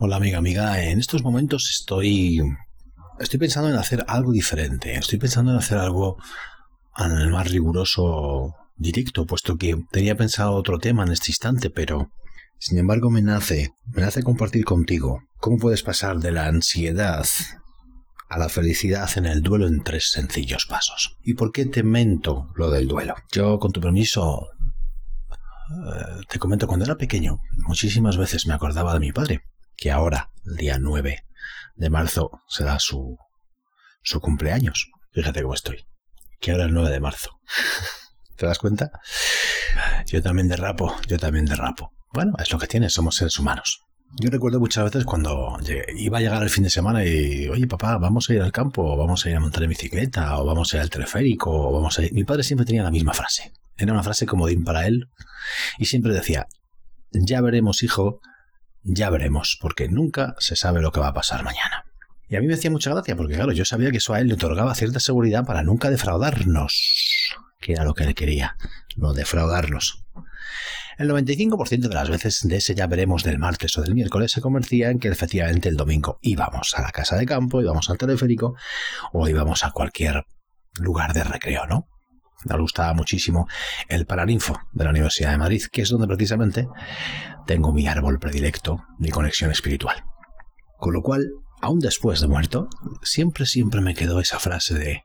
Hola amiga, amiga. En estos momentos estoy. Estoy pensando en hacer algo diferente. Estoy pensando en hacer algo al más riguroso directo, puesto que tenía pensado otro tema en este instante, pero. Sin embargo, me nace. Me nace compartir contigo cómo puedes pasar de la ansiedad a la felicidad en el duelo en tres sencillos pasos. ¿Y por qué te mento lo del duelo? Yo, con tu permiso, eh, te comento, cuando era pequeño, muchísimas veces me acordaba de mi padre, que ahora, el día 9 de marzo, será su, su cumpleaños. Fíjate cómo estoy. Que ahora es el 9 de marzo. ¿Te das cuenta? Yo también derrapo, yo también derrapo. Bueno, es lo que tiene, somos seres humanos. Yo recuerdo muchas veces cuando iba a llegar el fin de semana y, oye papá, vamos a ir al campo, o vamos a ir a montar en bicicleta, o vamos a ir al teleférico, o vamos a ir... Mi padre siempre tenía la misma frase. Era una frase comodín para él y siempre decía, ya veremos hijo, ya veremos, porque nunca se sabe lo que va a pasar mañana. Y a mí me hacía mucha gracia porque, claro, yo sabía que eso a él le otorgaba cierta seguridad para nunca defraudarnos, que era lo que él quería, no defraudarnos. El 95% de las veces de ese ya veremos del martes o del miércoles se convertía en que efectivamente el domingo íbamos a la casa de campo, íbamos al teleférico o íbamos a cualquier lugar de recreo, ¿no? Me gustaba muchísimo el Paraninfo de la Universidad de Madrid, que es donde precisamente tengo mi árbol predilecto, mi conexión espiritual. Con lo cual, aún después de muerto, siempre, siempre me quedó esa frase de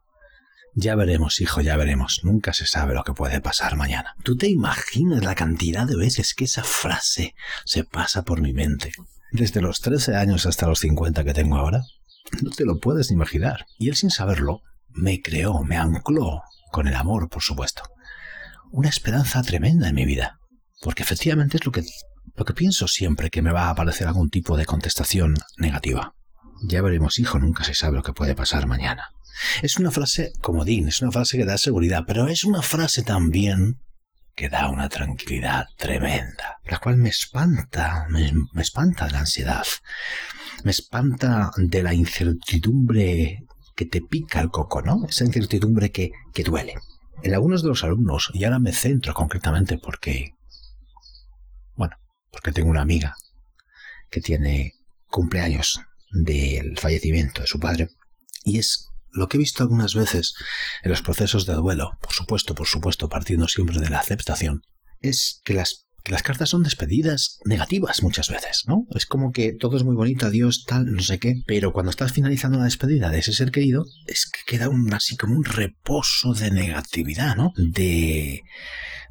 ya veremos, hijo, ya veremos. Nunca se sabe lo que puede pasar mañana. ¿Tú te imaginas la cantidad de veces que esa frase se pasa por mi mente? Desde los 13 años hasta los 50 que tengo ahora. No te lo puedes imaginar. Y él sin saberlo, me creó, me ancló, con el amor, por supuesto, una esperanza tremenda en mi vida. Porque efectivamente es lo que, lo que pienso siempre que me va a aparecer algún tipo de contestación negativa. Ya veremos, hijo, nunca se sabe lo que puede pasar mañana. Es una frase comodín, es una frase que da seguridad, pero es una frase también que da una tranquilidad tremenda, la cual me espanta, me, espanta de la ansiedad, me espanta de la incertidumbre que te pica el coco, ¿no? Esa incertidumbre que, que duele. En algunos de los alumnos, y ahora me centro concretamente porque, bueno, porque tengo una amiga que tiene cumpleaños del fallecimiento de su padre, y es lo que he visto algunas veces en los procesos de duelo, por supuesto, por supuesto, partiendo siempre de la aceptación, es que las, las cartas son despedidas negativas muchas veces, ¿no? Es como que todo es muy bonito, adiós, tal, no sé qué, pero cuando estás finalizando la despedida de ese ser querido, es que queda un, así como un reposo de negatividad, ¿no? De,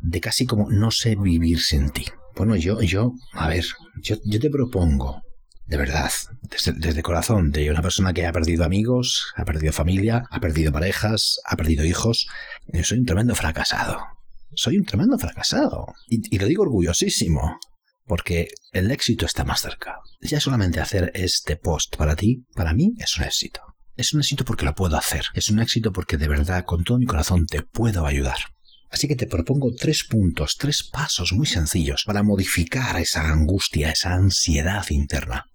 de casi como no sé vivir sin ti. Bueno, yo, yo, a ver, yo, yo te propongo de verdad, desde, corazón, de una persona que ha perdido amigos, ha perdido familia, ha perdido parejas, ha perdido hijos. Yo soy un tremendo fracasado. Soy un tremendo fracasado. Y, lo digo orgullosísimo, porque el éxito está más cerca. Ya solamente hacer este post para ti, para mí, es un éxito. Es un éxito porque lo puedo hacer. Es un éxito porque de verdad, con todo mi corazón, te puedo ayudar. Así que te propongo tres puntos, tres pasos muy sencillos para modificar esa angustia, esa ansiedad interna.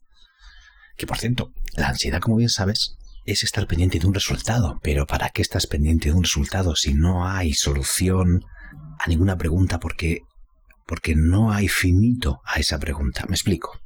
Que por cierto, la ansiedad, como bien sabes, es estar pendiente de un resultado. Pero ¿para qué estás pendiente de un resultado si no hay solución a ninguna pregunta? Porque, porque no hay finito a esa pregunta. Me explico.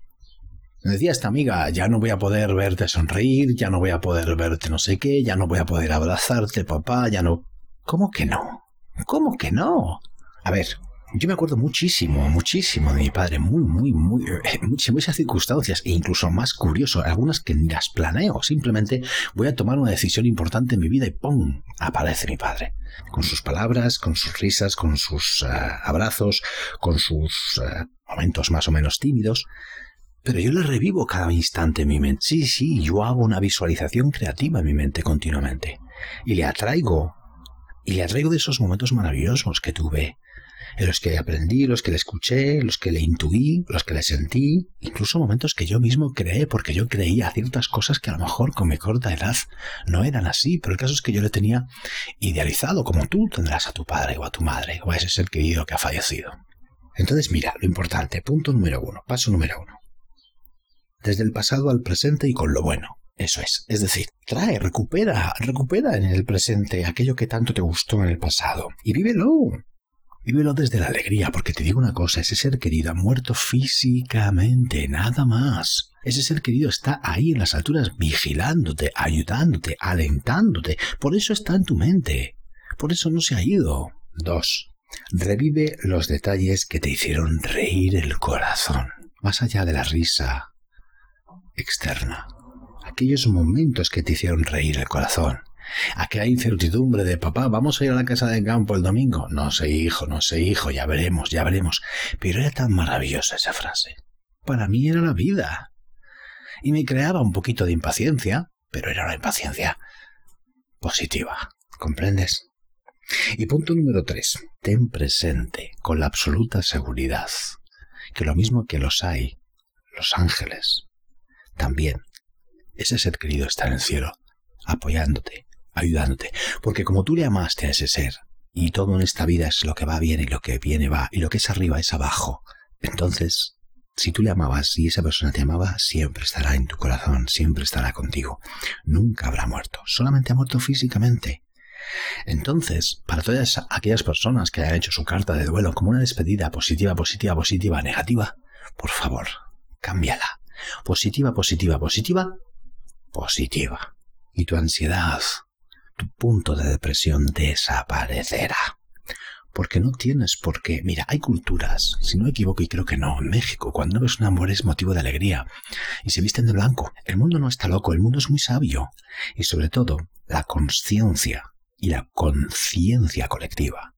Me decía esta amiga, ya no voy a poder verte sonreír, ya no voy a poder verte no sé qué, ya no voy a poder abrazarte, papá, ya no... ¿Cómo que no? ¿Cómo que no? A ver, yo me acuerdo muchísimo, muchísimo de mi padre, muy, muy, muy, eh, muchas circunstancias, e incluso más curioso, algunas que ni las planeo, simplemente voy a tomar una decisión importante en mi vida y ¡pum! aparece mi padre. Con sus palabras, con sus risas, con sus eh, abrazos, con sus eh, momentos más o menos tímidos. Pero yo le revivo cada instante en mi mente. Sí, sí, yo hago una visualización creativa en mi mente continuamente. Y le atraigo, y le atraigo de esos momentos maravillosos que tuve en los que aprendí, los que le escuché, los que le intuí, los que le sentí, incluso momentos que yo mismo creé, porque yo creía ciertas cosas que a lo mejor con mi corta edad no eran así, pero el caso es que yo le tenía idealizado, como tú tendrás a tu padre o a tu madre o a ese ser querido que ha fallecido. Entonces mira, lo importante, punto número uno, paso número uno. Desde el pasado al presente y con lo bueno. Eso es. Es decir, trae, recupera, recupera en el presente aquello que tanto te gustó en el pasado y vívelo. Vívelo desde la alegría, porque te digo una cosa, ese ser querido ha muerto físicamente, nada más. Ese ser querido está ahí en las alturas vigilándote, ayudándote, alentándote. Por eso está en tu mente. Por eso no se ha ido. 2. Revive los detalles que te hicieron reír el corazón, más allá de la risa externa. Aquellos momentos que te hicieron reír el corazón. Aquella incertidumbre de papá, vamos a ir a la casa de campo el domingo. No sé, hijo, no sé, hijo, ya veremos, ya veremos. Pero era tan maravillosa esa frase. Para mí era la vida. Y me creaba un poquito de impaciencia, pero era una impaciencia positiva. ¿Comprendes? Y punto número tres. Ten presente con la absoluta seguridad que lo mismo que los hay, los ángeles, también ese ser querido está en el cielo, apoyándote, ayudándote, porque como tú le amaste a ese ser, y todo en esta vida es lo que va bien y lo que viene va, y lo que es arriba es abajo, entonces, si tú le amabas y esa persona te amaba, siempre estará en tu corazón, siempre estará contigo, nunca habrá muerto, solamente ha muerto físicamente. Entonces, para todas aquellas personas que hayan hecho su carta de duelo como una despedida positiva, positiva, positiva, negativa, por favor, cámbiala. Positiva, positiva, positiva, positiva. Y tu ansiedad, tu punto de depresión desaparecerá. Porque no tienes por qué. Mira, hay culturas, si no me equivoco y creo que no, en México, cuando ves un amor es motivo de alegría y se visten de blanco. El mundo no está loco, el mundo es muy sabio. Y sobre todo, la conciencia y la conciencia colectiva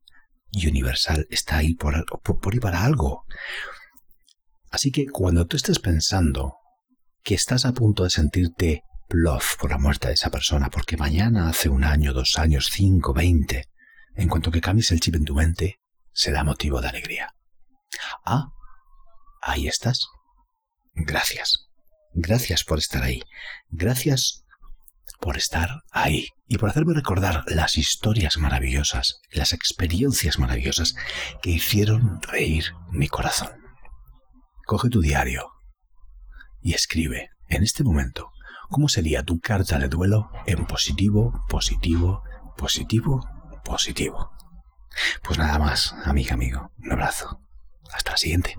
y universal está ahí por, por, para algo. Así que cuando tú estés pensando que estás a punto de sentirte bluff por la muerte de esa persona, porque mañana, hace un año, dos años, cinco, veinte, en cuanto que cambies el chip en tu mente, será motivo de alegría. Ah, ahí estás. Gracias. Gracias por estar ahí. Gracias por estar ahí y por hacerme recordar las historias maravillosas, las experiencias maravillosas que hicieron reír mi corazón. Coge tu diario y escribe en este momento cómo sería tu carta de duelo en positivo, positivo, positivo, positivo. Pues nada más, amiga, amigo. Un abrazo. Hasta la siguiente.